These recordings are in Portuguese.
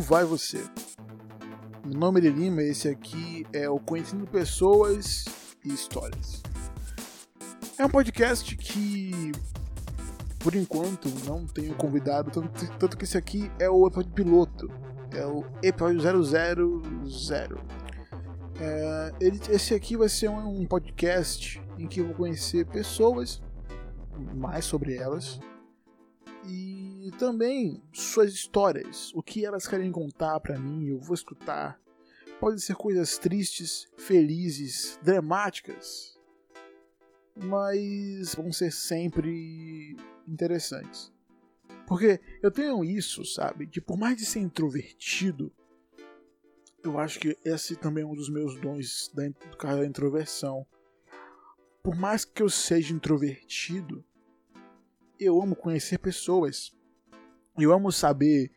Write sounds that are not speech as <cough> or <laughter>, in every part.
como vai você? Meu nome é Lima e esse aqui é o Conhecendo Pessoas e Histórias. É um podcast que, por enquanto, não tenho convidado, tanto, tanto que esse aqui é o episódio piloto, é o episódio 000. É, esse aqui vai ser um podcast em que eu vou conhecer pessoas, mais sobre elas, e também suas histórias, o que elas querem contar para mim, eu vou escutar. Pode ser coisas tristes, felizes, dramáticas, mas vão ser sempre interessantes. Porque eu tenho isso, sabe? De por mais de ser introvertido, eu acho que esse também é um dos meus dons da, do caso da introversão. Por mais que eu seja introvertido, eu amo conhecer pessoas. Eu amo saber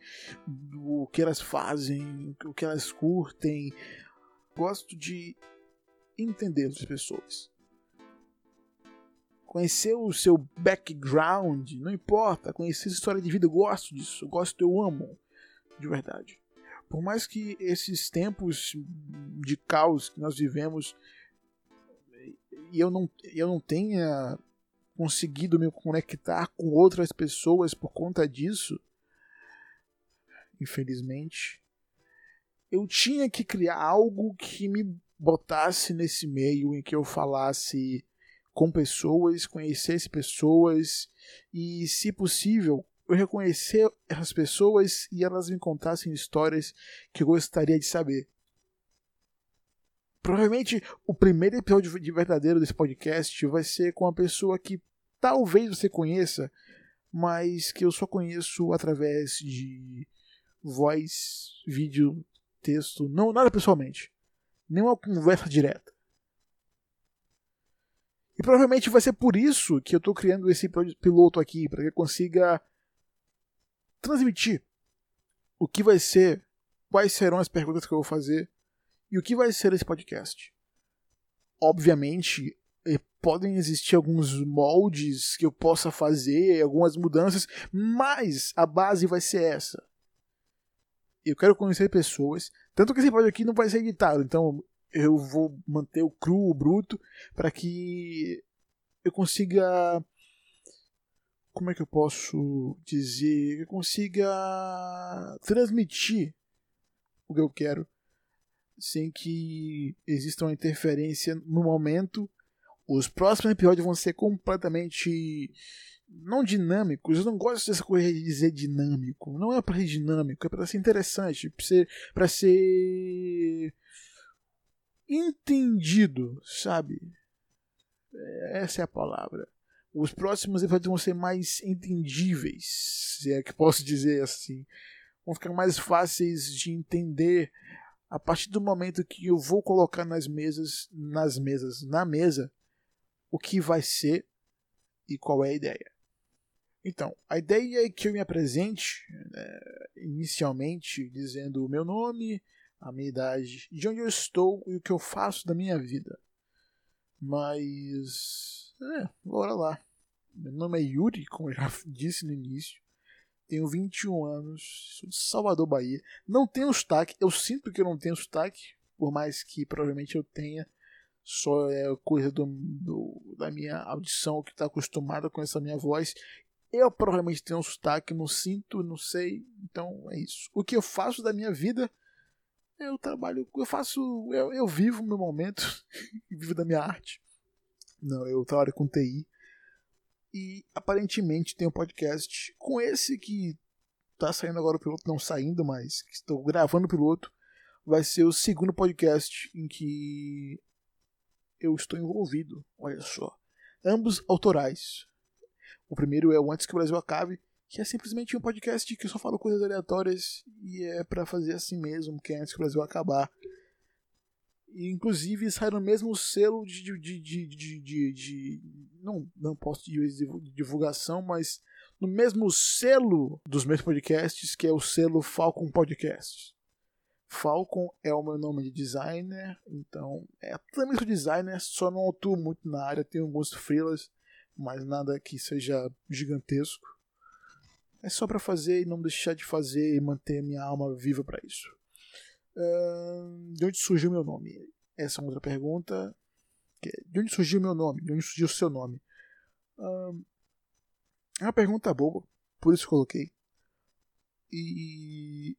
o que elas fazem, o que elas curtem. Gosto de entender as pessoas. Conhecer o seu background, não importa. Conhecer a história de vida, eu gosto disso. Eu gosto, eu amo. De verdade. Por mais que esses tempos de caos que nós vivemos e eu não, eu não tenha conseguido me conectar com outras pessoas por conta disso, infelizmente, eu tinha que criar algo que me botasse nesse meio em que eu falasse com pessoas, conhecesse pessoas e, se possível, eu reconhecer essas pessoas e elas me contassem histórias que eu gostaria de saber. Provavelmente o primeiro episódio de verdadeiro desse podcast vai ser com uma pessoa que talvez você conheça, mas que eu só conheço através de voz, vídeo, texto, não nada pessoalmente. Nenhuma conversa direta. E provavelmente vai ser por isso que eu estou criando esse piloto aqui, para que eu consiga transmitir o que vai ser, quais serão as perguntas que eu vou fazer e o que vai ser esse podcast? Obviamente, podem existir alguns moldes que eu possa fazer, algumas mudanças, mas a base vai ser essa. Eu quero conhecer pessoas, tanto que esse podcast aqui não vai ser editado, então eu vou manter o cru, o bruto, para que eu consiga. Como é que eu posso dizer? Eu consiga transmitir o que eu quero sem que exista uma interferência no momento. Os próximos episódios vão ser completamente não dinâmicos. Eu não gosto dessa coisa de dizer dinâmico. Não é para ser dinâmico, é para ser interessante, para ser, ser entendido, sabe? Essa é a palavra. Os próximos vão ser mais entendíveis, se é que posso dizer assim. Vão ficar mais fáceis de entender a partir do momento que eu vou colocar nas mesas, nas mesas, na mesa, o que vai ser e qual é a ideia. Então, a ideia é que eu me apresente né, inicialmente dizendo o meu nome, a minha idade, de onde eu estou e o que eu faço da minha vida. Mas. É, bora lá. Meu nome é Yuri, como eu já <laughs> disse no início. Tenho 21 anos, sou de Salvador, Bahia. Não tenho sotaque, eu sinto que eu não tenho sotaque, por mais que provavelmente eu tenha. Só é coisa do, do da minha audição que está acostumada com essa minha voz. Eu provavelmente tenho um sotaque, não sinto, não sei. Então é isso. O que eu faço da minha vida, eu trabalho, eu faço, eu, eu vivo meu momento, <laughs> vivo da minha arte. Não, eu trabalho com TI e aparentemente tem um podcast com esse que tá saindo agora o piloto, não saindo, mas que estou gravando o piloto. Vai ser o segundo podcast em que eu estou envolvido. Olha só. Ambos autorais. O primeiro é o Antes que o Brasil Acabe, que é simplesmente um podcast que eu só falo coisas aleatórias e é para fazer assim mesmo, que é Antes que o Brasil Acabar. E, inclusive sai no mesmo selo de, de, de, de, de, de não, não posso dizer divulgação, mas no mesmo selo dos meus podcasts, que é o selo Falcon Podcasts. Falcon é o meu nome de designer, então é também sou designer, só não atuo muito na área, tenho alguns freelas, mas nada que seja gigantesco. É só para fazer e não deixar de fazer e manter minha alma viva para isso. Uh, de onde surgiu meu nome? Essa é uma outra pergunta. De onde surgiu meu nome? De onde surgiu o seu nome? Uh, é uma pergunta boa, por isso coloquei. E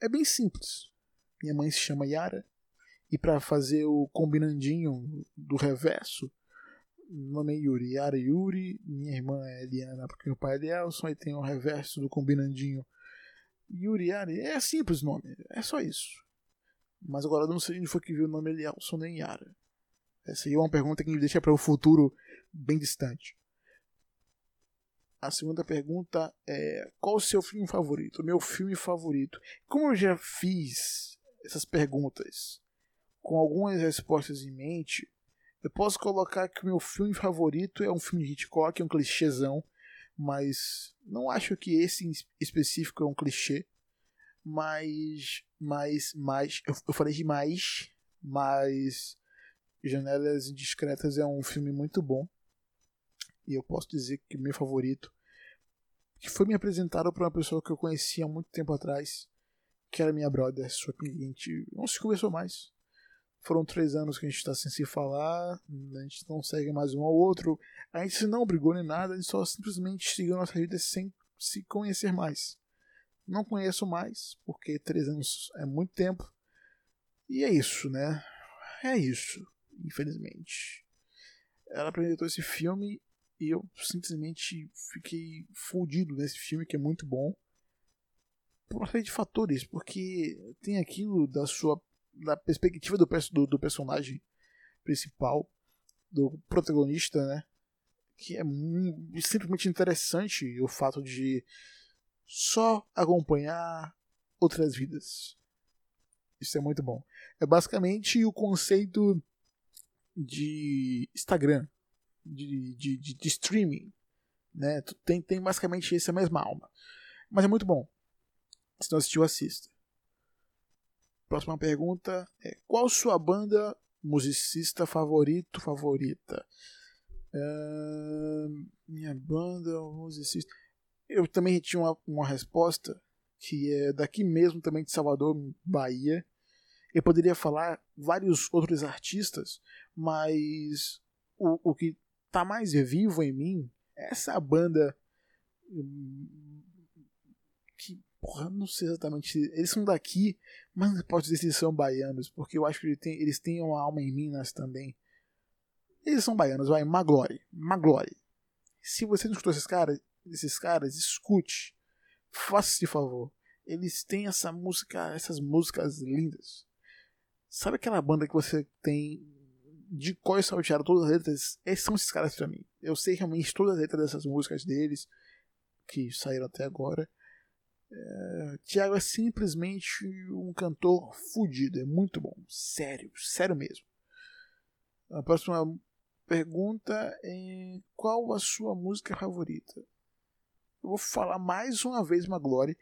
é bem simples. Minha mãe se chama Yara. E para fazer o combinandinho do reverso, meu nome é Yuri. Yara Yuri. Minha irmã é Eliana, porque meu pai é Elielson. E tem o reverso do combinandinho Yuri Yara. É simples o nome. É só isso. Mas agora não sei onde foi que viu o nome Elielson nem Yara. Essa aí é uma pergunta que me deixa para o futuro bem distante. A segunda pergunta é: qual o seu filme favorito? Meu filme favorito. Como eu já fiz essas perguntas com algumas respostas em mente, eu posso colocar que o meu filme favorito é um filme de Hitchcock, é um clichêzão, mas não acho que esse em específico é um clichê. Mas, mas, mas, eu, eu falei demais, mas Janelas Indiscretas é um filme muito bom. E eu posso dizer que meu favorito, que foi me apresentado por uma pessoa que eu conhecia há muito tempo atrás, que era minha brother, sua cliente, não se conversou mais. Foram três anos que a gente está sem se falar, a gente não segue mais um ao outro, a gente não brigou nem nada, a gente só simplesmente seguiu nossa vida sem se conhecer mais. Não conheço mais, porque três anos é muito tempo. E é isso, né? É isso, infelizmente. Ela apresentou esse filme e eu simplesmente fiquei fundido nesse filme, que é muito bom. Por uma série de fatores, porque tem aquilo da sua. Da perspectiva do, do, do personagem principal, do protagonista, né? Que é simplesmente interessante o fato de só acompanhar outras vidas. Isso é muito bom. É basicamente o conceito de Instagram, de, de, de, de streaming. Né? Tem, tem basicamente essa mesma alma. Mas é muito bom. Se não assistiu, assista. Próxima pergunta é: Qual sua banda musicista favorito, favorita? Uh, minha banda musicista. Eu também tinha uma, uma resposta que é daqui mesmo, também de Salvador, Bahia. Eu poderia falar vários outros artistas, mas o, o que tá mais vivo em mim é essa banda hum, porra, não sei exatamente. Eles são daqui, mas não posso dizer se eles são baianos, porque eu acho que eles têm, uma alma em Minas também. Eles são baianos, vai, Maglore. Maglore. Se você não escutou esses caras, esses caras, escute. Faça esse favor. Eles têm essa música, essas músicas lindas. Sabe aquela banda que você tem de qual eu saltearam todas as letras, esses são esses caras pra mim. Eu sei realmente todas as letras dessas músicas deles, que saíram até agora. É, Tiago é simplesmente um cantor fudido, é muito bom, sério, sério mesmo. A próxima pergunta é qual a sua música favorita? Eu vou falar mais uma vez uma glória.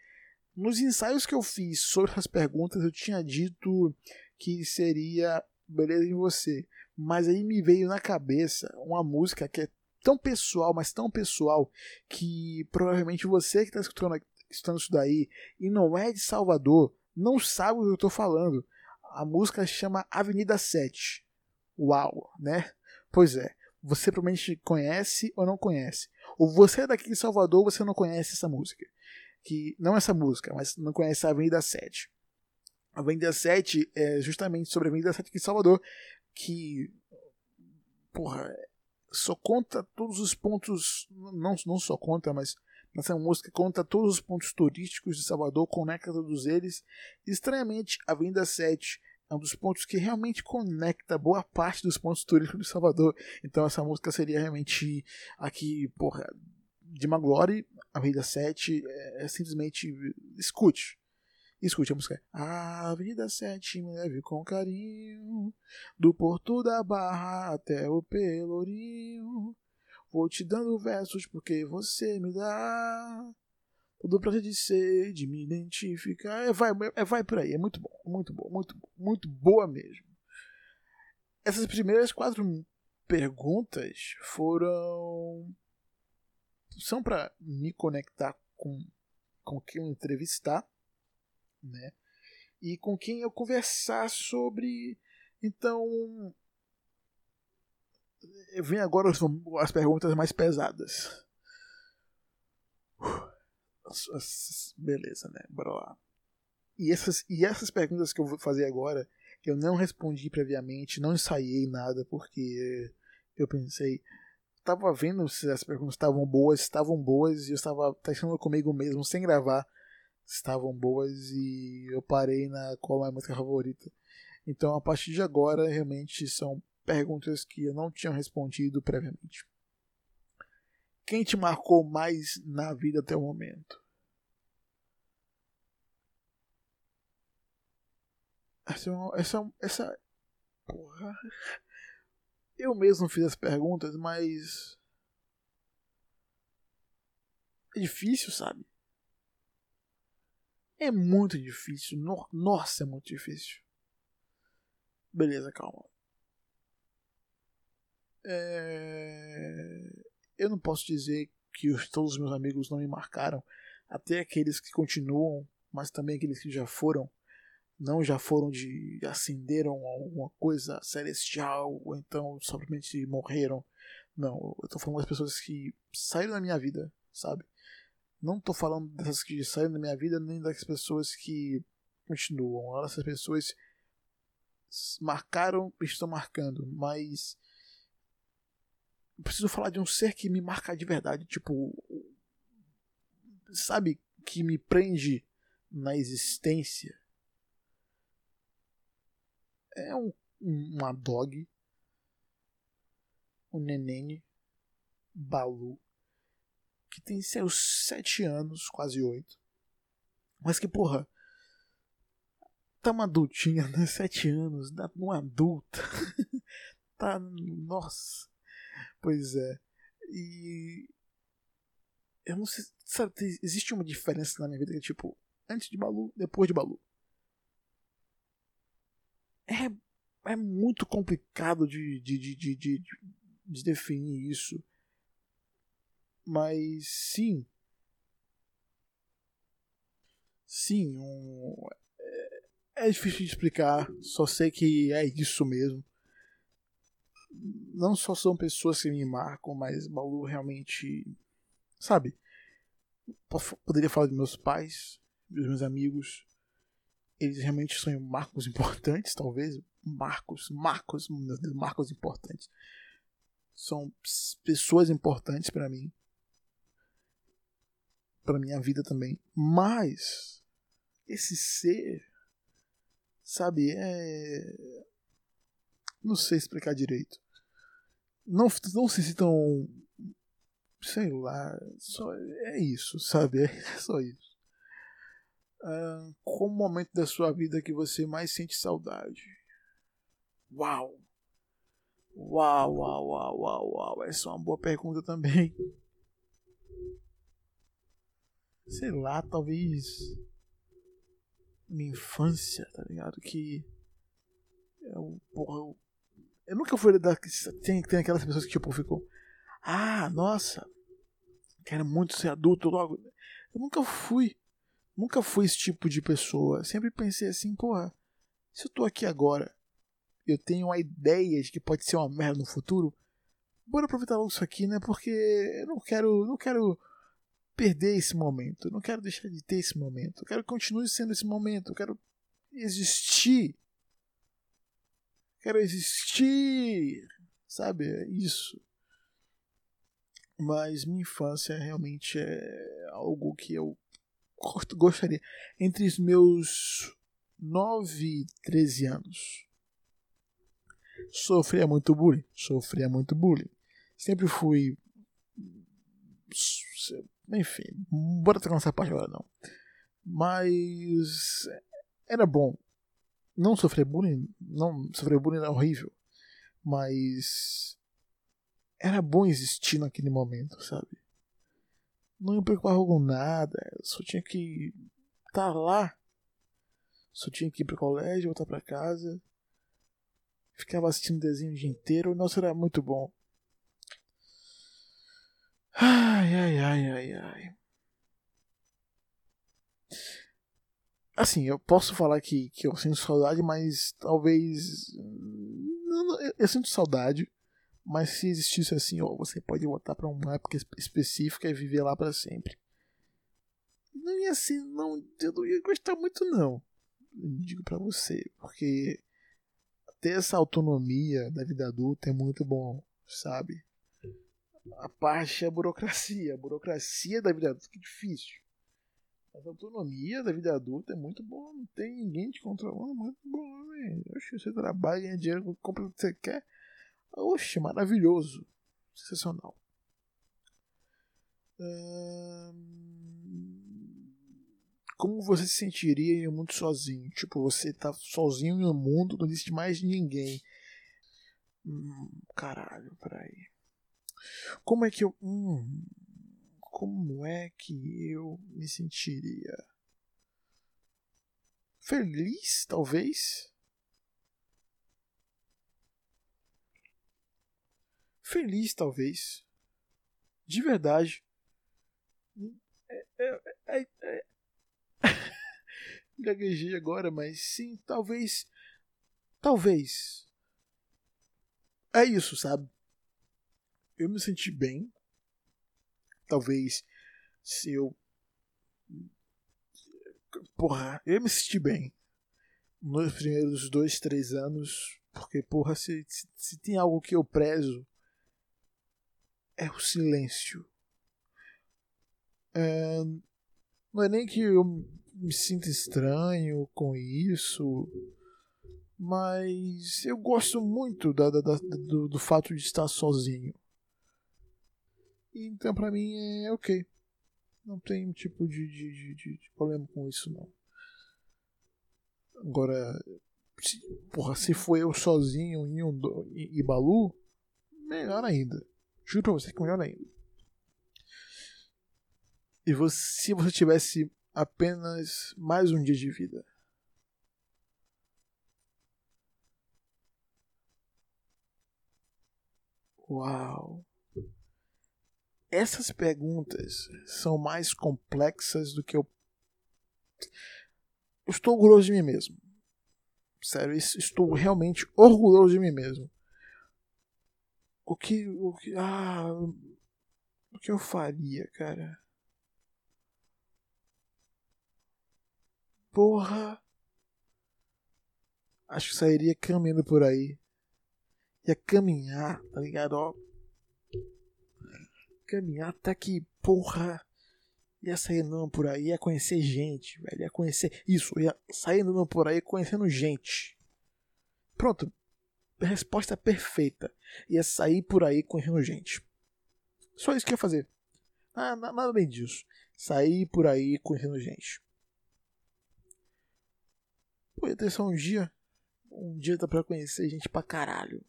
Nos ensaios que eu fiz sobre as perguntas, eu tinha dito que seria Beleza em Você. Mas aí me veio na cabeça uma música que é tão pessoal, mas tão pessoal, que provavelmente você que está escutando, escutando isso daí e não é de Salvador, não sabe o que eu estou falando. A música chama Avenida 7. Uau, né? Pois é, você provavelmente conhece ou não conhece. Ou você é daqui de Salvador, você não conhece essa música. Que não essa música, mas não conhece a Avenida 7. A Avenida 7 é justamente sobre a Avenida 7 aqui em Salvador, que porra, só conta todos os pontos, não, não só conta, mas nessa música conta todos os pontos turísticos de Salvador, conecta todos eles. Estranhamente, a Avenida 7 é um dos pontos que realmente conecta boa parte dos pontos turísticos de Salvador. Então essa música seria realmente aqui, porra, de uma glória. A Avenida 7 é, é simplesmente escute. Escute a música. A vida sete me leve com carinho, do porto da barra até o pelourinho. Vou te dando versos porque você me dá todo prazer de ser, de me identificar. É, vai, é, vai por aí, é muito bom, muito bom, muito, muito boa mesmo. Essas primeiras quatro perguntas foram. são para me conectar com, com quem eu entrevistar, né? E com quem eu conversar sobre. Então. Vem agora as perguntas mais pesadas. Beleza, né? Bora lá. E essas, e essas perguntas que eu vou fazer agora, eu não respondi previamente, não ensaiei nada, porque eu pensei, tava vendo se as perguntas estavam boas, estavam boas, e eu estava testando comigo mesmo, sem gravar, estavam boas, e eu parei na qual é a música favorita. Então, a partir de agora, realmente são perguntas que eu não tinha respondido previamente. Quem te marcou mais na vida até o momento? Essa, é essa, essa. Porra. Eu mesmo fiz as perguntas, mas. É difícil, sabe? É muito difícil. Nossa, é muito difícil. Beleza, calma. É... Eu não posso dizer que os, todos os meus amigos não me marcaram. Até aqueles que continuam, mas também aqueles que já foram não já foram de acenderam alguma coisa celestial ou então simplesmente morreram. Não, eu tô falando das pessoas que saíram da minha vida, sabe? Não tô falando dessas que saíram da minha vida nem das pessoas que continuam. Essas pessoas marcaram e estão marcando, mas preciso falar de um ser que me marca de verdade, tipo, sabe, que me prende na existência é um, uma dog, um neném, Balu, que tem seus sete anos, quase oito, mas que, porra, tá uma adultinha, né? Sete anos, uma adulta. <laughs> tá, nossa. Pois é. E. Eu não sei. Sabe, existe uma diferença na minha vida que é tipo, antes de Balu, depois de Balu é, é muito complicado de, de, de, de, de, de definir isso. Mas sim. Sim, um, é, é difícil de explicar. Só sei que é isso mesmo. Não só são pessoas que me marcam, mas Balu realmente. Sabe? Poderia falar de meus pais, dos meus amigos, eles realmente são marcos importantes, talvez. Marcos, marcos, marcos importantes. São pessoas importantes para mim. Para minha vida também. Mas esse ser, sabe, é. Não sei explicar direito. Não, não se tão. Sei lá. Só é isso, sabe? É <laughs> só isso uh, qual o momento da sua vida que você mais sente saudade? Uau! Uau, uau, uau, uau, uau. Essa é uma boa pergunta também. Sei lá, talvez. Minha infância, tá ligado? Que. Eu, porra, eu, eu nunca fui da. Tem, tem aquelas pessoas que tipo ficam. Ah, nossa! Quero muito ser adulto logo. Eu nunca fui nunca fui esse tipo de pessoa. Sempre pensei assim, porra, se eu tô aqui agora, eu tenho uma ideia de que pode ser uma merda no futuro, bora aproveitar logo isso aqui, né? Porque eu não quero, não quero perder esse momento, não quero deixar de ter esse momento, eu quero que continue sendo esse momento, eu quero existir. Quero existir, sabe? É isso. Mas minha infância realmente é algo que eu gostaria. Entre os meus 9 e 13 anos. Sofria muito bullying. Sofria muito bullying. Sempre fui. Enfim, bora trocar essa parte agora não. Mas. Era bom. Não sofrer bullying. Não sofrer bullying era horrível. Mas. Era bom existir naquele momento, sabe? não me preocupava com nada, só tinha que estar tá lá. Só tinha que ir pro colégio, voltar para casa. Ficava assistindo desenho o dia inteiro. Nossa, era muito bom. Ai, ai, ai, ai, ai. Assim, eu posso falar que, que eu sinto saudade, mas talvez. Eu, eu sinto saudade, mas se existisse assim, ó, você pode voltar para uma época específica e viver lá para sempre. Não ia ser, não, eu não ia gostar muito, não. digo para você, porque ter essa autonomia da vida adulta é muito bom, sabe? A parte é a burocracia. A burocracia da vida adulta é difícil. Mas a autonomia da vida adulta é muito bom. Não tem ninguém te controlando. Muito bom, velho. Oxe, você trabalha, ganha dinheiro, compra o que você quer. Oxe, maravilhoso. Sensacional. Como você se sentiria em um mundo sozinho? Tipo, você tá sozinho no mundo, não existe mais ninguém. Hum, caralho, peraí. Como é que eu. Hum, como é que eu me sentiria? Feliz, talvez? Feliz, talvez. De verdade. É, é, é, é. <laughs> Gaguejei agora, mas sim, talvez. Talvez. É isso, sabe? Eu me senti bem talvez se eu. Porra, eu me senti bem nos primeiros dois, três anos, porque, porra, se, se, se tem algo que eu prezo, é o silêncio. É, não é nem que eu me sinta estranho com isso, mas eu gosto muito da, da, da, do, do fato de estar sozinho. Então, pra mim, é ok. Não tem tipo de, de, de, de problema com isso, não. Agora, se, porra, se for eu sozinho em um, e, e Balu, melhor ainda. Juro pra você que melhor ainda. E você, se você tivesse apenas mais um dia de vida. Uau essas perguntas são mais complexas do que eu. Eu estou orgulhoso de mim mesmo. Sério, estou realmente orgulhoso de mim mesmo. O que. O que. Ah. O que eu faria, cara? Porra. Acho que sairia caminhando por aí. Ia caminhar, tá ligado? Ó, caminhar até que, porra, ia sair não por aí, ia conhecer gente, velho, ia conhecer isso, ia sair não por aí conhecendo gente. Pronto, resposta perfeita. Ia sair por aí conhecendo gente. Só isso que ia fazer. Ah, nada além disso. Sair por aí conhecendo gente. Pô, ia ter só um dia. Um dia dá pra conhecer gente pra caralho.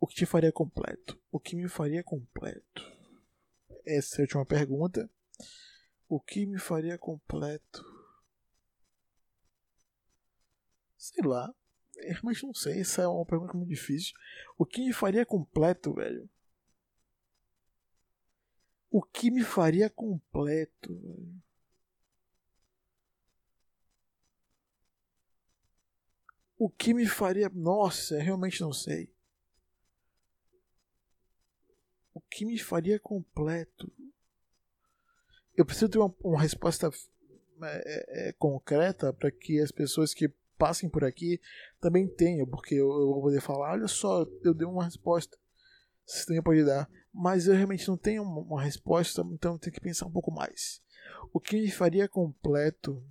O que te faria completo? O que me faria completo? Essa é a última pergunta. O que me faria completo? Sei lá. Realmente não sei. Essa é uma pergunta muito difícil. O que me faria completo, velho? O que me faria completo, velho? O que me faria. Nossa, realmente não sei o que me faria completo? Eu preciso ter uma, uma resposta é, é, é concreta para que as pessoas que passem por aqui também tenham, porque eu, eu, vou poder falar: olha só, eu dei uma resposta, você também pode dar, mas eu realmente não tenho uma, uma resposta, então eu tenho que pensar um pouco mais. O que me faria completo?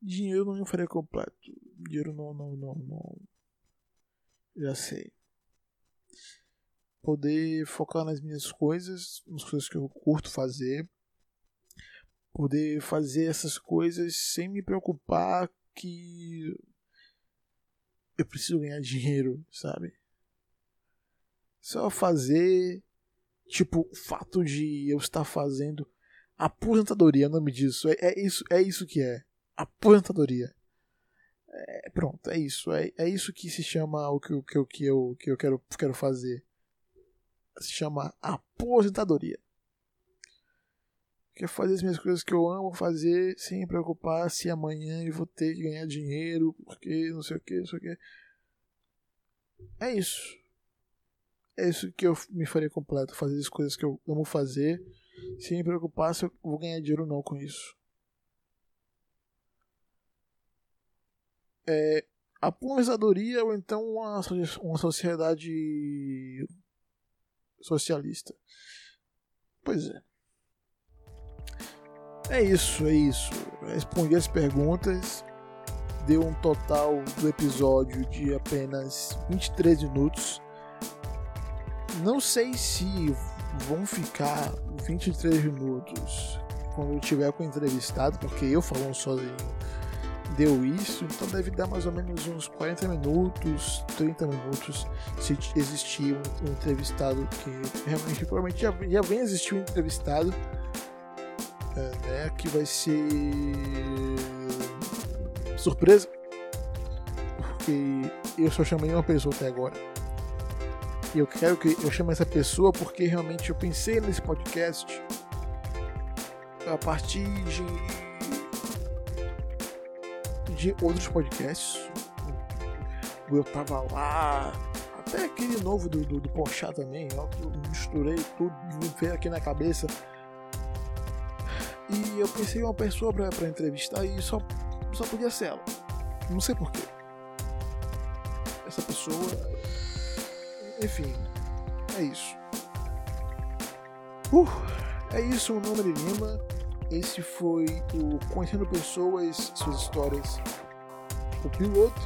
Dinheiro não me faria completo. Dinheiro não, não, não, não. Já sei poder focar nas minhas coisas, nas coisas que eu curto fazer, poder fazer essas coisas sem me preocupar que eu preciso ganhar <laughs> dinheiro, sabe? Só fazer, tipo, o fato de eu estar fazendo aposentadoria, o nome disso, é, é isso, é isso que é, aposentadoria. É, pronto, é isso, é, é isso que se chama o que, que, que, eu, que eu quero, quero fazer se chama aposentadoria. que é fazer as minhas coisas que eu amo fazer sem preocupar se amanhã eu vou ter que ganhar dinheiro, porque não sei o que, não sei o que. É isso. É isso que eu me faria completo, fazer as coisas que eu amo fazer, sem me preocupar se eu vou ganhar dinheiro ou não com isso. É, a aposentadoria ou então uma, uma sociedade socialista. Pois é. É isso, é isso. Respondi as perguntas. Deu um total do episódio de apenas 23 minutos. Não sei se vão ficar 23 minutos quando eu tiver com o entrevistado, porque eu falando sozinho deu isso, então deve dar mais ou menos uns 40 minutos, 30 minutos, se existir um, um entrevistado que realmente provavelmente já, já vem existir um entrevistado, é, né, que vai ser surpresa, porque eu só chamei uma pessoa até agora. E eu quero que eu chame essa pessoa porque realmente eu pensei nesse podcast a partir de de outros podcasts. Eu tava lá, até aquele novo do, do, do também, eu misturei tudo, veio aqui na cabeça. E eu pensei uma pessoa pra, pra entrevistar e só, só podia ser ela. Não sei porquê. Essa pessoa. Enfim, é isso. Uh, é isso, o nome de Lima. Esse foi o Conhecendo Pessoas, Suas Histórias, o piloto.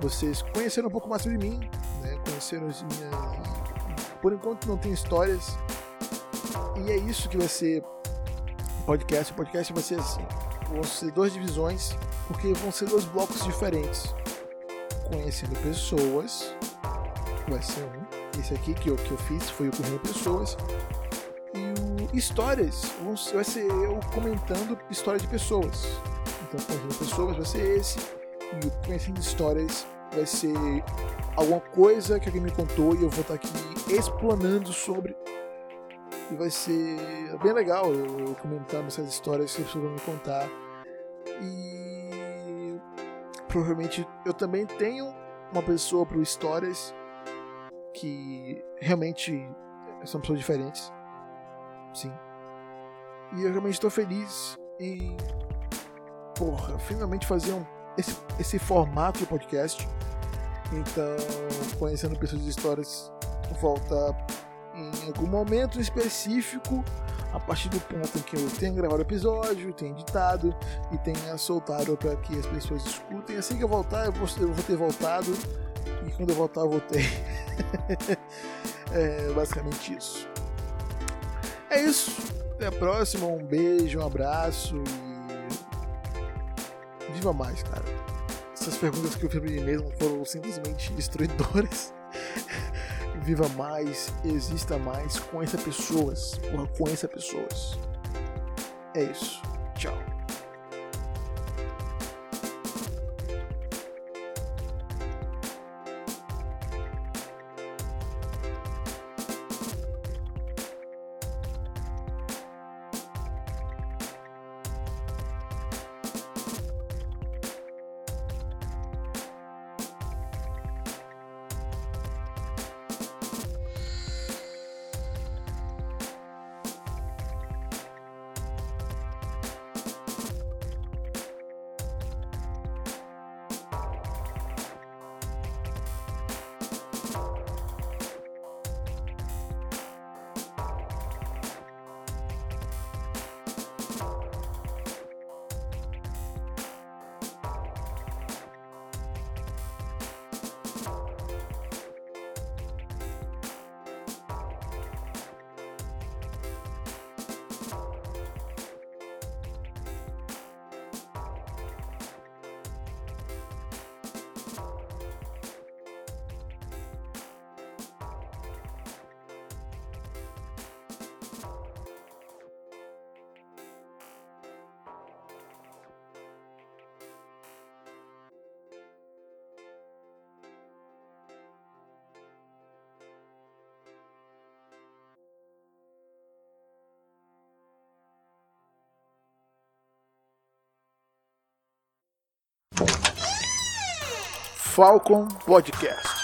Vocês conheceram um pouco mais sobre mim, né? conheceram as minhas. Por enquanto não tem histórias. E é isso que vai ser podcast. O podcast vai ser assim: vão ser duas divisões, porque vão ser dois blocos diferentes. Conhecendo pessoas, vai ser um. Esse aqui que eu, que eu fiz foi o Conhecendo Pessoas histórias. Vai ser eu comentando história de pessoas. Então, conhecendo pessoas vai ser esse. E conhecendo histórias vai ser alguma coisa que alguém me contou e eu vou estar aqui explanando sobre. E vai ser bem legal eu comentando essas histórias que as pessoas vão me contar. E provavelmente eu também tenho uma pessoa para histórias que realmente são pessoas diferentes sim. E eu realmente estou feliz em, porra, finalmente fazer um, esse, esse formato de podcast. Então, conhecendo pessoas de histórias, volta em algum momento específico, a partir do ponto em que eu tenha gravado o episódio, tenha editado e tenha soltado para que as pessoas escutem. Assim que eu voltar, eu vou, eu vou ter voltado. E quando eu voltar, eu voltei. <laughs> é basicamente isso. É isso. Até a próxima. Um beijo, um abraço e. Viva mais, cara. Essas perguntas que eu fiz mesmo foram simplesmente destruidoras. <laughs> Viva mais, exista mais, conheça pessoas. Porra, conheça pessoas. É isso. Falcon Podcast.